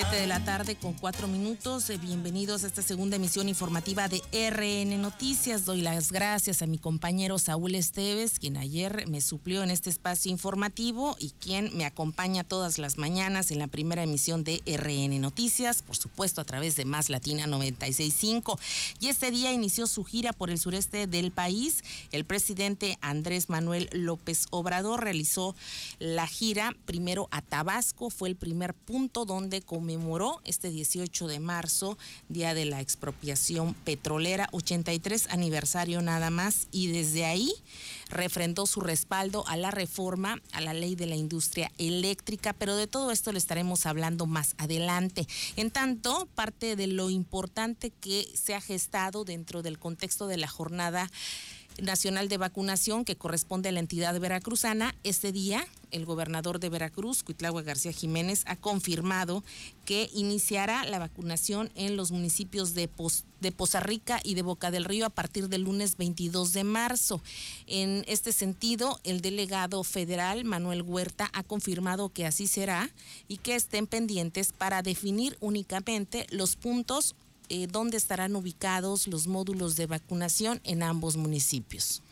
7 de la tarde con cuatro minutos. Eh, bienvenidos a esta segunda emisión informativa de RN Noticias. Doy las gracias a mi compañero Saúl Esteves, quien ayer me suplió en este espacio informativo y quien me acompaña todas las mañanas en la primera emisión de RN Noticias, por supuesto a través de Más Latina 965. Y este día inició su gira por el sureste del país. El presidente Andrés Manuel López Obrador realizó la gira primero a Tabasco, fue el primer punto donde conmemoró este 18 de marzo, Día de la Expropiación Petrolera, 83 aniversario nada más, y desde ahí refrendó su respaldo a la reforma a la ley de la industria eléctrica, pero de todo esto le estaremos hablando más adelante. En tanto, parte de lo importante que se ha gestado dentro del contexto de la jornada nacional de vacunación que corresponde a la entidad veracruzana. Este día, el gobernador de Veracruz, Cuitlagua García Jiménez, ha confirmado que iniciará la vacunación en los municipios de, de Poza Rica y de Boca del Río a partir del lunes 22 de marzo. En este sentido, el delegado federal, Manuel Huerta, ha confirmado que así será y que estén pendientes para definir únicamente los puntos eh, dónde estarán ubicados los módulos de vacunación en ambos municipios.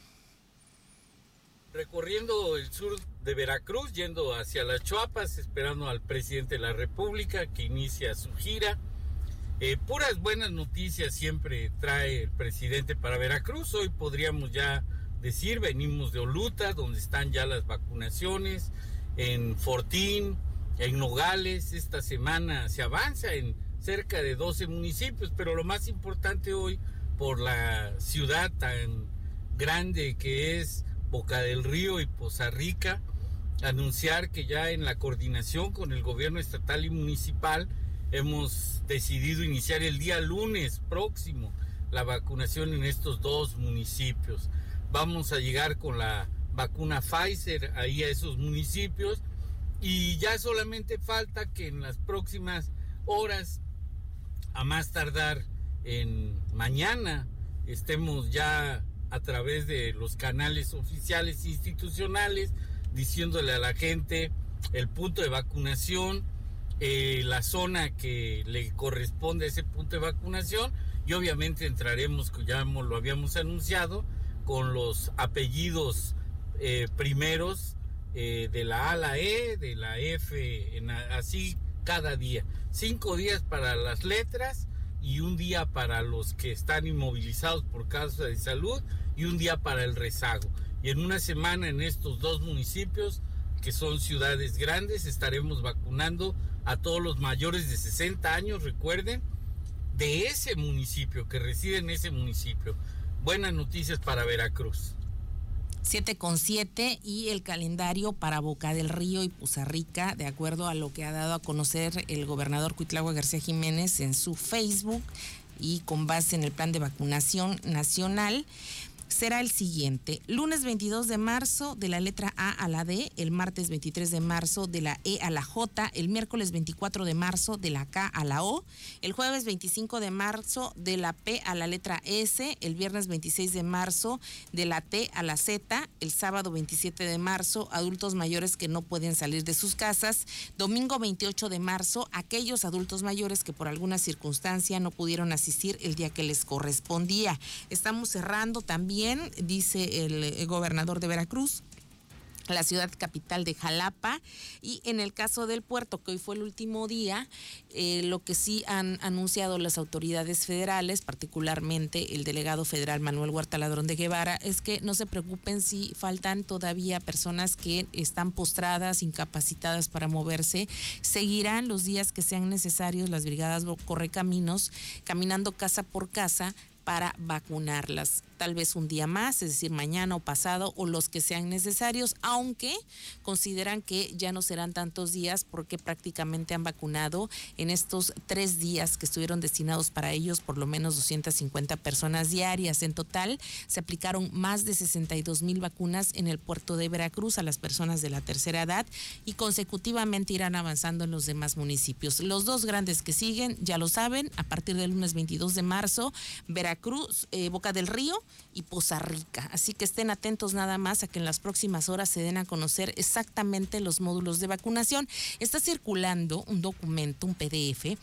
Recorriendo el sur de Veracruz, yendo hacia las Chuapas, esperando al presidente de la República que inicia su gira. Eh, puras buenas noticias siempre trae el presidente para Veracruz. Hoy podríamos ya decir, venimos de Oluta, donde están ya las vacunaciones, en Fortín, en Nogales. Esta semana se avanza en cerca de 12 municipios, pero lo más importante hoy, por la ciudad tan grande que es Boca del Río y Poza Rica, anunciar que ya en la coordinación con el gobierno estatal y municipal hemos decidido iniciar el día lunes próximo la vacunación en estos dos municipios. Vamos a llegar con la vacuna Pfizer ahí a esos municipios y ya solamente falta que en las próximas horas a más tardar en mañana estemos ya a través de los canales oficiales institucionales diciéndole a la gente el punto de vacunación, eh, la zona que le corresponde a ese punto de vacunación y obviamente entraremos, ya lo habíamos anunciado, con los apellidos eh, primeros eh, de la A a la E, de la F, en, así cada día. Cinco días para las letras y un día para los que están inmovilizados por causa de salud y un día para el rezago. Y en una semana en estos dos municipios, que son ciudades grandes, estaremos vacunando a todos los mayores de 60 años, recuerden, de ese municipio, que reside en ese municipio. Buenas noticias para Veracruz. 7 con 7 y el calendario para Boca del Río y Poza Rica, de acuerdo a lo que ha dado a conocer el gobernador Cuitlagua García Jiménez en su Facebook y con base en el plan de vacunación nacional será el siguiente. Lunes 22 de marzo de la letra A a la D, el martes 23 de marzo de la E a la J, el miércoles 24 de marzo de la K a la O, el jueves 25 de marzo de la P a la letra S, el viernes 26 de marzo de la T a la Z, el sábado 27 de marzo adultos mayores que no pueden salir de sus casas, domingo 28 de marzo aquellos adultos mayores que por alguna circunstancia no pudieron asistir el día que les correspondía. Estamos cerrando también dice el gobernador de Veracruz, la ciudad capital de Jalapa y en el caso del puerto que hoy fue el último día eh, lo que sí han anunciado las autoridades federales particularmente el delegado federal Manuel Huerta Ladrón de Guevara es que no se preocupen si faltan todavía personas que están postradas incapacitadas para moverse. Seguirán los días que sean necesarios las brigadas correcaminos caminando casa por casa para vacunarlas tal vez un día más, es decir, mañana o pasado o los que sean necesarios, aunque consideran que ya no serán tantos días porque prácticamente han vacunado en estos tres días que estuvieron destinados para ellos por lo menos 250 personas diarias. En total se aplicaron más de 62 mil vacunas en el puerto de Veracruz a las personas de la tercera edad y consecutivamente irán avanzando en los demás municipios. Los dos grandes que siguen, ya lo saben, a partir del lunes 22 de marzo, Veracruz, eh, Boca del Río, y Poza Rica. Así que estén atentos nada más a que en las próximas horas se den a conocer exactamente los módulos de vacunación. Está circulando un documento, un PDF,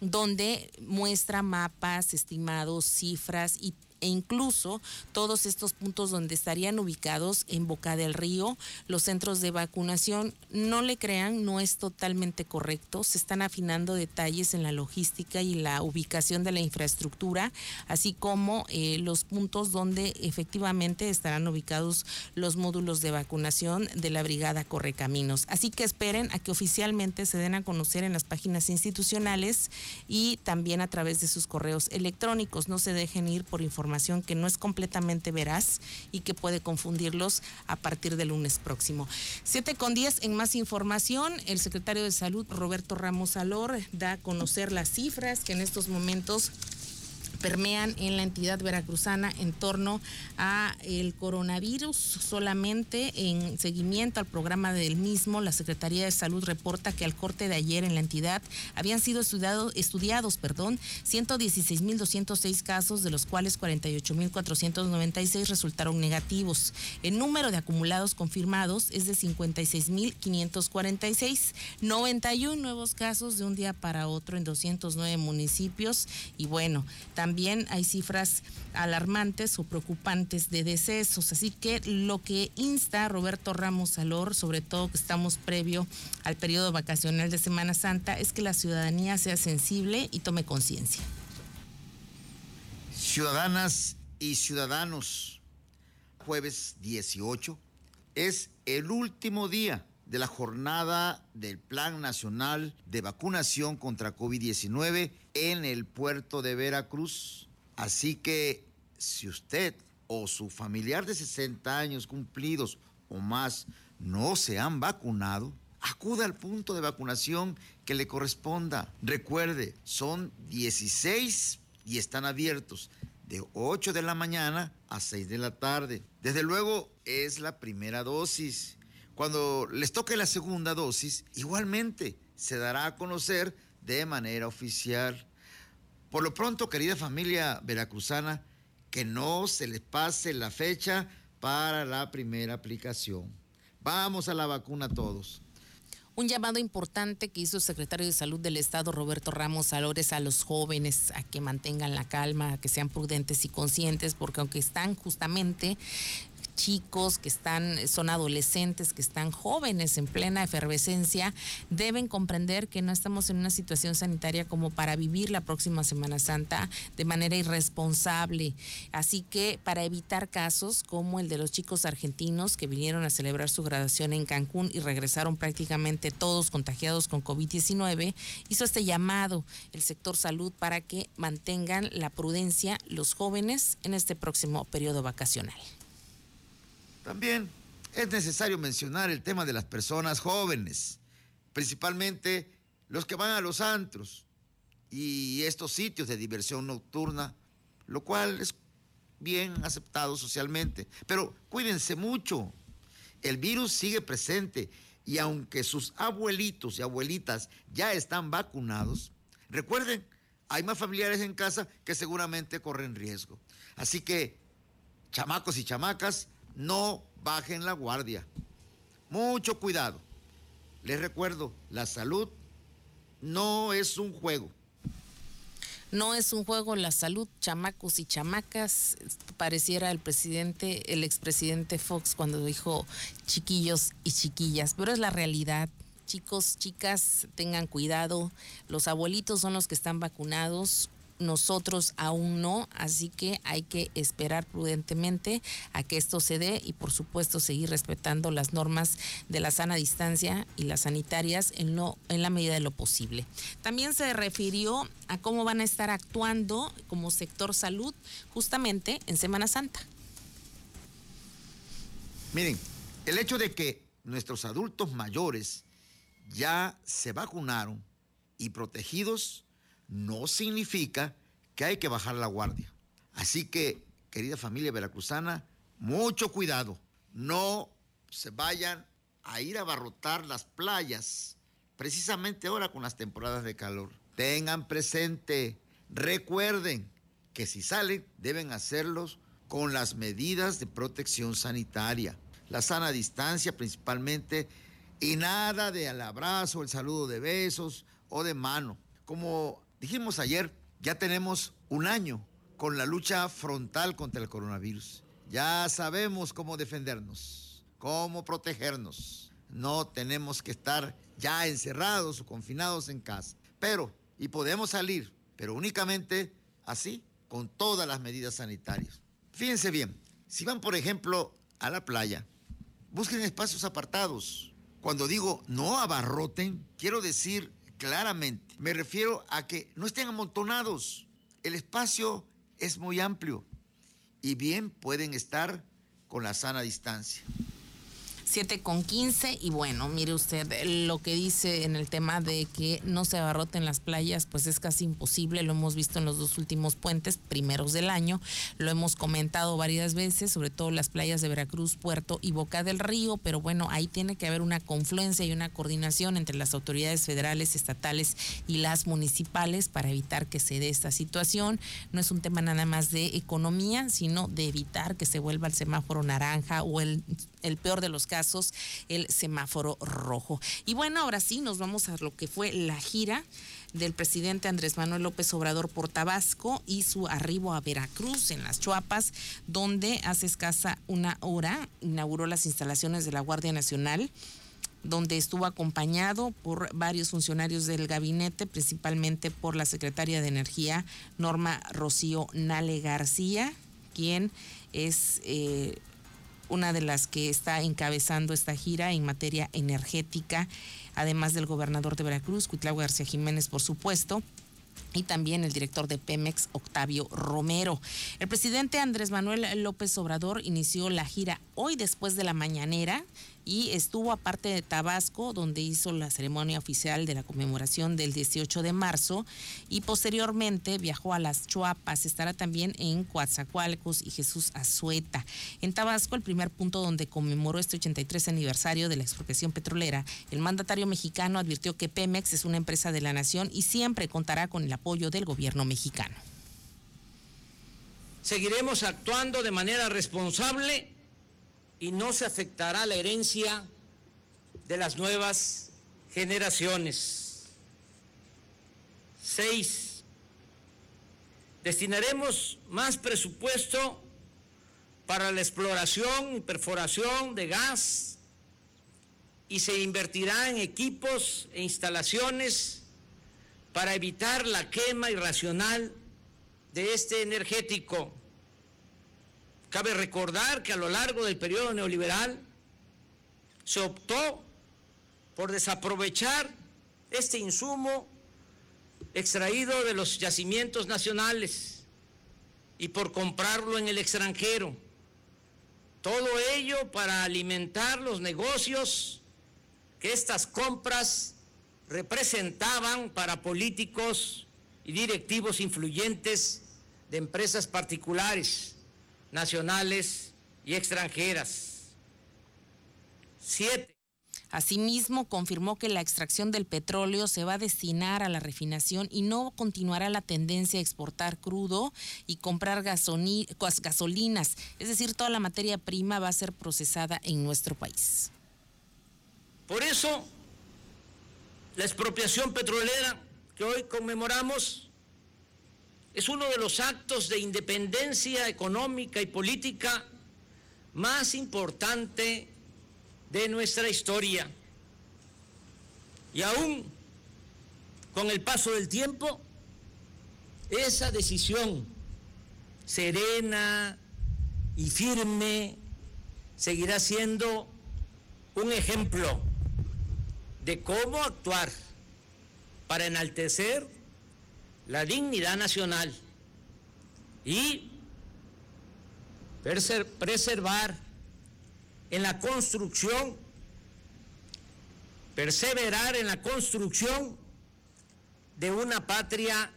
donde muestra mapas, estimados, cifras y e incluso todos estos puntos donde estarían ubicados en Boca del Río, los centros de vacunación, no le crean, no es totalmente correcto, se están afinando detalles en la logística y la ubicación de la infraestructura, así como eh, los puntos donde efectivamente estarán ubicados los módulos de vacunación de la Brigada Correcaminos. Así que esperen a que oficialmente se den a conocer en las páginas institucionales y también a través de sus correos electrónicos. No se dejen ir por información que no es completamente veraz y que puede confundirlos a partir del lunes próximo. 7 con 10 en más información, el secretario de Salud Roberto Ramos Alor da a conocer las cifras que en estos momentos permean en la entidad veracruzana en torno a el coronavirus. Solamente en seguimiento al programa del mismo, la Secretaría de Salud reporta que al corte de ayer en la entidad habían sido estudiado, estudiados perdón, 116.206 casos, de los cuales 48.496 resultaron negativos. El número de acumulados confirmados es de 56.546, 91 nuevos casos de un día para otro en 209 municipios y bueno, también también hay cifras alarmantes o preocupantes de decesos. Así que lo que insta Roberto Ramos Salor, sobre todo que estamos previo al periodo vacacional de Semana Santa, es que la ciudadanía sea sensible y tome conciencia. Ciudadanas y ciudadanos, jueves 18 es el último día de la jornada del Plan Nacional de Vacunación contra COVID-19 en el puerto de Veracruz. Así que si usted o su familiar de 60 años cumplidos o más no se han vacunado, acuda al punto de vacunación que le corresponda. Recuerde, son 16 y están abiertos de 8 de la mañana a 6 de la tarde. Desde luego es la primera dosis cuando les toque la segunda dosis, igualmente se dará a conocer de manera oficial. Por lo pronto, querida familia veracruzana, que no se les pase la fecha para la primera aplicación. Vamos a la vacuna todos. Un llamado importante que hizo el secretario de Salud del Estado, Roberto Ramos Alores, a los jóvenes a que mantengan la calma, a que sean prudentes y conscientes, porque aunque están justamente chicos que están, son adolescentes, que están jóvenes en plena efervescencia, deben comprender que no estamos en una situación sanitaria como para vivir la próxima Semana Santa de manera irresponsable. Así que para evitar casos como el de los chicos argentinos que vinieron a celebrar su graduación en Cancún y regresaron prácticamente todos contagiados con COVID-19, hizo este llamado el sector salud para que mantengan la prudencia los jóvenes en este próximo periodo vacacional. También es necesario mencionar el tema de las personas jóvenes, principalmente los que van a los antros y estos sitios de diversión nocturna, lo cual es bien aceptado socialmente. Pero cuídense mucho, el virus sigue presente y aunque sus abuelitos y abuelitas ya están vacunados, recuerden, hay más familiares en casa que seguramente corren riesgo. Así que, chamacos y chamacas, no bajen la guardia. Mucho cuidado. Les recuerdo, la salud no es un juego. No es un juego la salud, chamacos y chamacas. Pareciera el presidente, el expresidente Fox cuando dijo chiquillos y chiquillas, pero es la realidad. Chicos, chicas, tengan cuidado. Los abuelitos son los que están vacunados nosotros aún no, así que hay que esperar prudentemente a que esto se dé y por supuesto seguir respetando las normas de la sana distancia y las sanitarias en, lo, en la medida de lo posible. También se refirió a cómo van a estar actuando como sector salud justamente en Semana Santa. Miren, el hecho de que nuestros adultos mayores ya se vacunaron y protegidos no significa que hay que bajar la guardia. Así que, querida familia veracruzana, mucho cuidado. No se vayan a ir a abarrotar las playas, precisamente ahora con las temporadas de calor. Tengan presente, recuerden que si salen deben hacerlos con las medidas de protección sanitaria, la sana distancia principalmente y nada de al abrazo, el saludo de besos o de mano. Como dijimos ayer, ya tenemos un año con la lucha frontal contra el coronavirus. Ya sabemos cómo defendernos, cómo protegernos. No tenemos que estar ya encerrados o confinados en casa. Pero, y podemos salir, pero únicamente así, con todas las medidas sanitarias. Fíjense bien, si van, por ejemplo, a la playa, busquen espacios apartados. Cuando digo no abarroten, quiero decir claramente, me refiero a que no estén amontonados. El espacio es muy amplio y bien pueden estar con la sana distancia. 7 con 15 y bueno, mire usted, lo que dice en el tema de que no se abarroten las playas, pues es casi imposible, lo hemos visto en los dos últimos puentes, primeros del año, lo hemos comentado varias veces, sobre todo las playas de Veracruz, Puerto y Boca del Río, pero bueno, ahí tiene que haber una confluencia y una coordinación entre las autoridades federales, estatales y las municipales para evitar que se dé esta situación. No es un tema nada más de economía, sino de evitar que se vuelva el semáforo naranja o el, el peor de los casos el semáforo rojo. Y bueno, ahora sí, nos vamos a lo que fue la gira del presidente Andrés Manuel López Obrador por Tabasco y su arribo a Veracruz en las Chuapas, donde hace escasa una hora inauguró las instalaciones de la Guardia Nacional donde estuvo acompañado por varios funcionarios del gabinete, principalmente por la secretaria de Energía, Norma Rocío Nale García, quien es eh, una de las que está encabezando esta gira en materia energética, además del gobernador de Veracruz, Cuitlao García Jiménez, por supuesto y también el director de Pemex, Octavio Romero. El presidente Andrés Manuel López Obrador inició la gira hoy después de la mañanera y estuvo aparte de Tabasco, donde hizo la ceremonia oficial de la conmemoración del 18 de marzo y posteriormente viajó a las Chuapas, estará también en Coatzacoalcos y Jesús Azueta. En Tabasco, el primer punto donde conmemoró este 83 aniversario de la expropiación petrolera, el mandatario mexicano advirtió que Pemex es una empresa de la nación y siempre contará con el apoyo del gobierno mexicano. Seguiremos actuando de manera responsable y no se afectará la herencia de las nuevas generaciones. Seis, destinaremos más presupuesto para la exploración y perforación de gas y se invertirá en equipos e instalaciones para evitar la quema irracional de este energético. Cabe recordar que a lo largo del periodo neoliberal se optó por desaprovechar este insumo extraído de los yacimientos nacionales y por comprarlo en el extranjero. Todo ello para alimentar los negocios que estas compras representaban para políticos y directivos influyentes de empresas particulares nacionales y extranjeras. Siete. Asimismo, confirmó que la extracción del petróleo se va a destinar a la refinación y no continuará la tendencia a exportar crudo y comprar gasolinas. Es decir, toda la materia prima va a ser procesada en nuestro país. Por eso, la expropiación petrolera que hoy conmemoramos es uno de los actos de independencia económica y política más importante de nuestra historia. Y aún con el paso del tiempo, esa decisión serena y firme seguirá siendo un ejemplo de cómo actuar para enaltecer la dignidad nacional y preservar en la construcción, perseverar en la construcción de una patria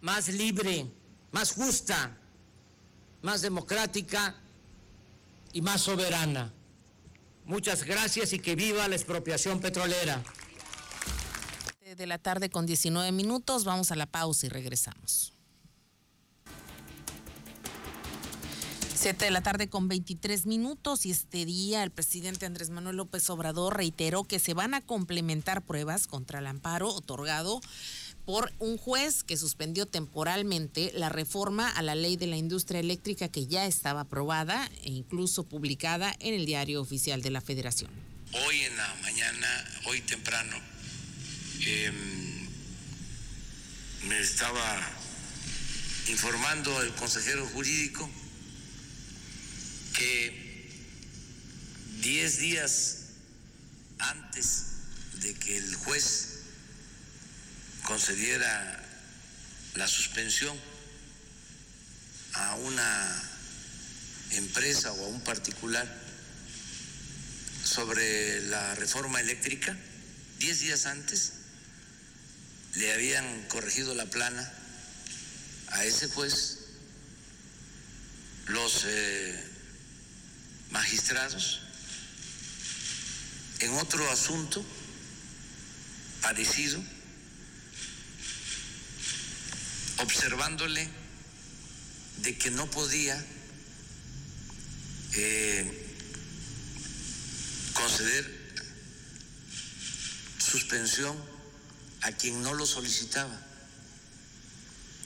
más libre, más justa, más democrática y más soberana. Muchas gracias y que viva la expropiación petrolera de la tarde con 19 minutos. Vamos a la pausa y regresamos. Siete de la tarde con 23 minutos y este día el presidente Andrés Manuel López Obrador reiteró que se van a complementar pruebas contra el amparo otorgado por un juez que suspendió temporalmente la reforma a la ley de la industria eléctrica que ya estaba aprobada e incluso publicada en el diario oficial de la Federación. Hoy en la mañana, hoy temprano, em, me estaba informando el consejero jurídico que diez días antes de que el juez concediera la suspensión a una empresa o a un particular sobre la reforma eléctrica, diez días antes le habían corregido la plana a ese juez los eh, magistrados en otro asunto parecido observándole de que no podía eh, conceder suspensión a quien no lo solicitaba,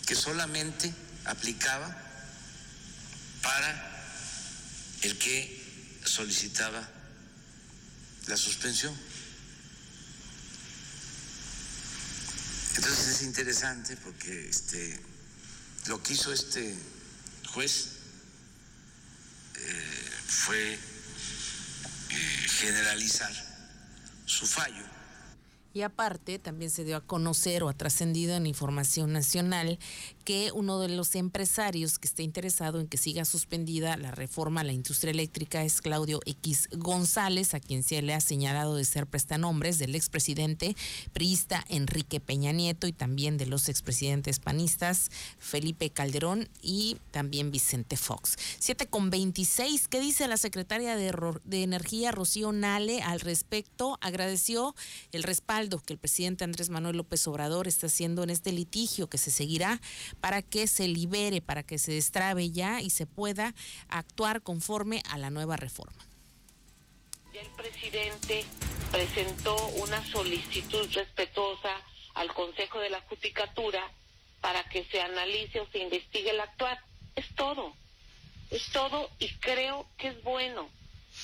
que solamente aplicaba para el que solicitaba la suspensión. Entonces es interesante porque este, lo que hizo este juez eh, fue eh, generalizar su fallo y aparte, también se dio a conocer o ha trascendido en información nacional que uno de los empresarios que está interesado en que siga suspendida la reforma a la industria eléctrica es Claudio X González, a quien se le ha señalado de ser prestanombres del expresidente priista Enrique Peña Nieto y también de los expresidentes panistas Felipe Calderón y también Vicente Fox. 7 con 26, ¿qué dice la secretaria de Energía Rocío Nale al respecto? Agradeció el respaldo que el presidente Andrés Manuel López Obrador está haciendo en este litigio que se seguirá para que se libere, para que se destrabe ya y se pueda actuar conforme a la nueva reforma. El presidente presentó una solicitud respetuosa al Consejo de la Judicatura para que se analice o se investigue el actuar. Es todo, es todo y creo que es bueno.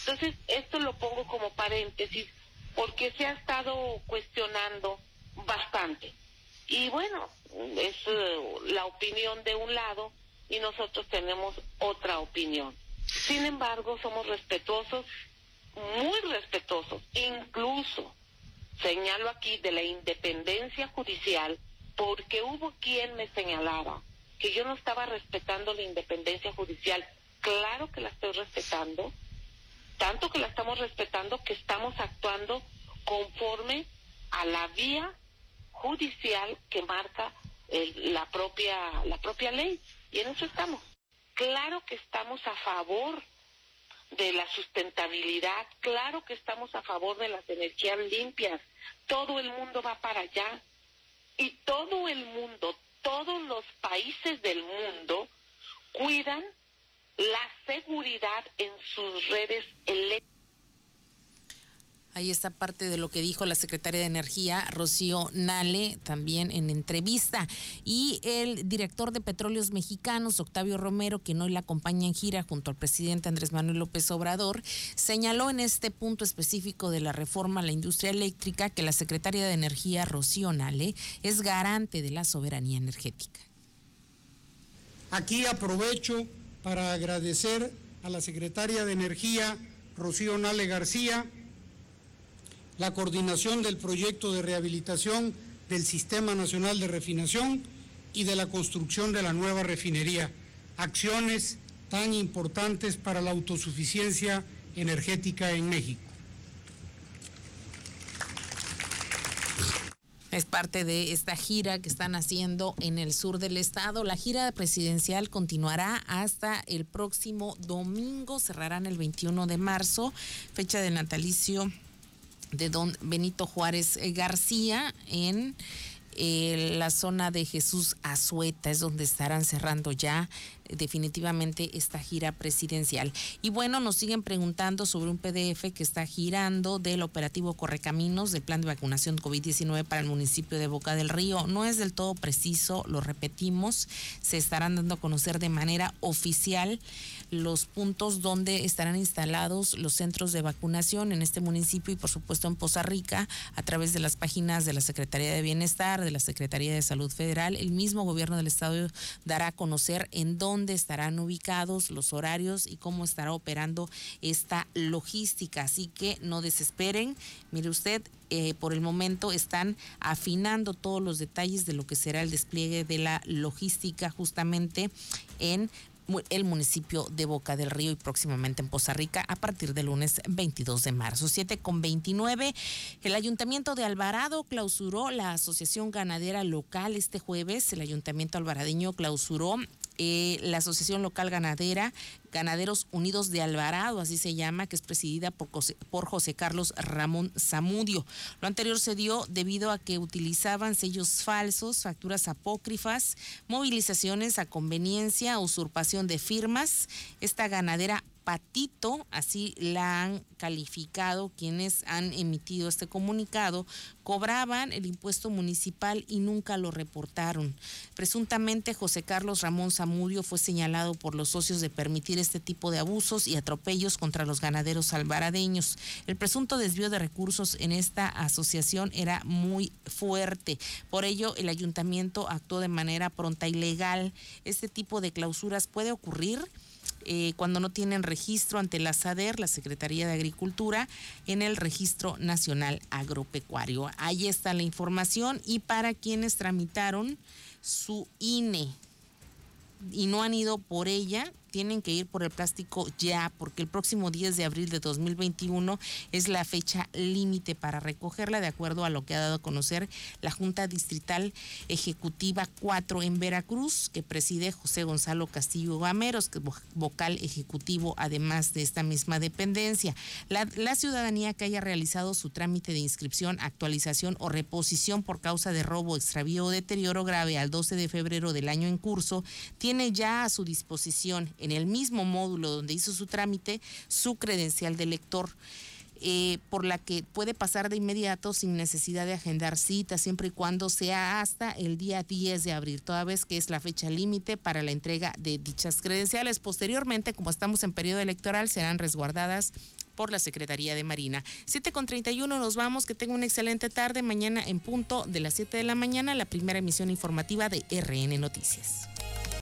Entonces, esto lo pongo como paréntesis porque se ha estado cuestionando bastante. Y bueno, es eh, la opinión de un lado y nosotros tenemos otra opinión. Sin embargo, somos respetuosos, muy respetuosos, incluso señalo aquí de la independencia judicial, porque hubo quien me señalaba que yo no estaba respetando la independencia judicial. Claro que la estoy respetando, tanto que la estamos respetando que estamos actuando conforme a la vía judicial que marca la propia la propia ley y en eso estamos. Claro que estamos a favor de la sustentabilidad, claro que estamos a favor de las energías limpias. Todo el mundo va para allá y todo el mundo, todos los países del mundo cuidan la seguridad en sus redes eléctricas. Ahí está parte de lo que dijo la secretaria de Energía, Rocío Nale, también en entrevista. Y el director de Petróleos Mexicanos, Octavio Romero, quien hoy la acompaña en gira junto al presidente Andrés Manuel López Obrador, señaló en este punto específico de la reforma a la industria eléctrica que la secretaria de Energía, Rocío Nale, es garante de la soberanía energética. Aquí aprovecho para agradecer a la secretaria de Energía, Rocío Nale García, la coordinación del proyecto de rehabilitación del Sistema Nacional de Refinación y de la construcción de la nueva refinería, acciones tan importantes para la autosuficiencia energética en México. Es parte de esta gira que están haciendo en el sur del estado. La gira presidencial continuará hasta el próximo domingo, cerrarán el 21 de marzo, fecha de natalicio de don Benito Juárez eh, García en eh, la zona de Jesús Azueta, es donde estarán cerrando ya definitivamente esta gira presidencial. Y bueno, nos siguen preguntando sobre un PDF que está girando del operativo Correcaminos del plan de vacunación COVID-19 para el municipio de Boca del Río. No es del todo preciso, lo repetimos, se estarán dando a conocer de manera oficial los puntos donde estarán instalados los centros de vacunación en este municipio y por supuesto en Poza Rica a través de las páginas de la Secretaría de Bienestar, de la Secretaría de Salud Federal. El mismo gobierno del estado dará a conocer en dónde estarán ubicados los horarios y cómo estará operando esta logística. Así que no desesperen. Mire usted, eh, por el momento están afinando todos los detalles de lo que será el despliegue de la logística justamente en el municipio de Boca del Río y próximamente en Poza Rica a partir del lunes 22 de marzo. 7 con 29. El Ayuntamiento de Alvarado clausuró la Asociación Ganadera Local este jueves. El Ayuntamiento alvaradeño clausuró eh, la Asociación Local Ganadera, Ganaderos Unidos de Alvarado, así se llama, que es presidida por José, por José Carlos Ramón Zamudio. Lo anterior se dio debido a que utilizaban sellos falsos, facturas apócrifas, movilizaciones a conveniencia, usurpación de firmas. Esta ganadera patito, así la han calificado quienes han emitido este comunicado, cobraban el impuesto municipal y nunca lo reportaron. Presuntamente José Carlos Ramón Zamudio fue señalado por los socios de permitir este tipo de abusos y atropellos contra los ganaderos albaradeños. El presunto desvío de recursos en esta asociación era muy fuerte. Por ello, el ayuntamiento actuó de manera pronta y legal. Este tipo de clausuras puede ocurrir eh, cuando no tienen registro ante la SADER, la Secretaría de Agricultura, en el Registro Nacional Agropecuario. Ahí está la información y para quienes tramitaron su INE y no han ido por ella, tienen que ir por el plástico ya, porque el próximo 10 de abril de 2021 es la fecha límite para recogerla, de acuerdo a lo que ha dado a conocer la Junta Distrital Ejecutiva 4 en Veracruz, que preside José Gonzalo Castillo Gameros, que es vocal ejecutivo además de esta misma dependencia. La, ciudadanía que haya realizado su trámite de inscripción, actualización o reposición por causa de robo, extravío o deterioro grave al 12 de febrero del año en curso, tiene ya a su disposición en el mismo módulo donde hizo su trámite su credencial de lector. Eh, por la que puede pasar de inmediato sin necesidad de agendar cita, siempre y cuando sea hasta el día 10 de abril, toda vez que es la fecha límite para la entrega de dichas credenciales. Posteriormente, como estamos en periodo electoral, serán resguardadas por la Secretaría de Marina. 7 con 31 nos vamos, que tenga una excelente tarde. Mañana en punto de las 7 de la mañana, la primera emisión informativa de RN Noticias.